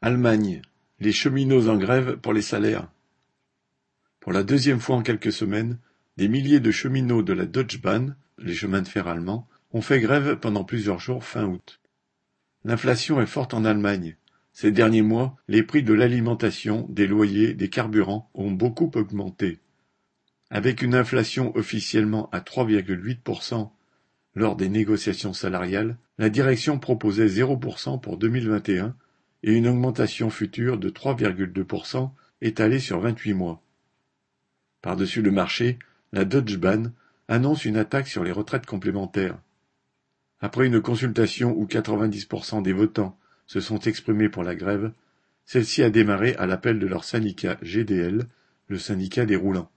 Allemagne: les cheminots en grève pour les salaires. Pour la deuxième fois en quelques semaines, des milliers de cheminots de la Deutsche Bahn, les chemins de fer allemands, ont fait grève pendant plusieurs jours fin août. L'inflation est forte en Allemagne. Ces derniers mois, les prix de l'alimentation, des loyers, des carburants ont beaucoup augmenté. Avec une inflation officiellement à 3,8% lors des négociations salariales, la direction proposait 0% pour 2021 et une augmentation future de 3,2% étalée sur 28 mois. Par-dessus le marché, la Deutsche Bahn annonce une attaque sur les retraites complémentaires. Après une consultation où 90% des votants se sont exprimés pour la grève, celle-ci a démarré à l'appel de leur syndicat GDL, le syndicat des roulants.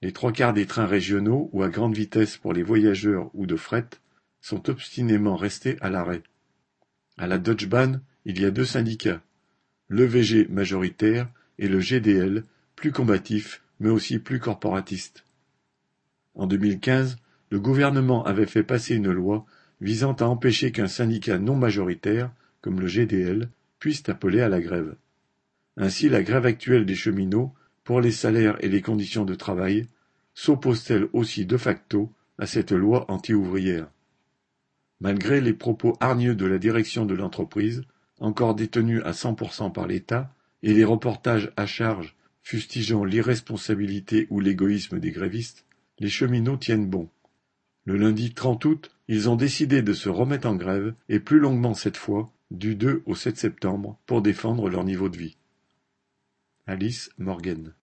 Les trois quarts des trains régionaux ou à grande vitesse pour les voyageurs ou de fret sont obstinément restés à l'arrêt. À la Deutsche Bahn, il y a deux syndicats, l'EVG majoritaire et le GDL, plus combatif mais aussi plus corporatiste. En 2015, le gouvernement avait fait passer une loi visant à empêcher qu'un syndicat non majoritaire, comme le GDL, puisse appeler à la grève. Ainsi la grève actuelle des cheminots pour les salaires et les conditions de travail, s'oppose-t-elle aussi de facto à cette loi anti-ouvrière? Malgré les propos hargneux de la direction de l'entreprise, encore détenue à 100% par l'État, et les reportages à charge fustigeant l'irresponsabilité ou l'égoïsme des grévistes, les cheminots tiennent bon. Le lundi 30 août, ils ont décidé de se remettre en grève, et plus longuement cette fois, du 2 au 7 septembre, pour défendre leur niveau de vie. Alice Morgan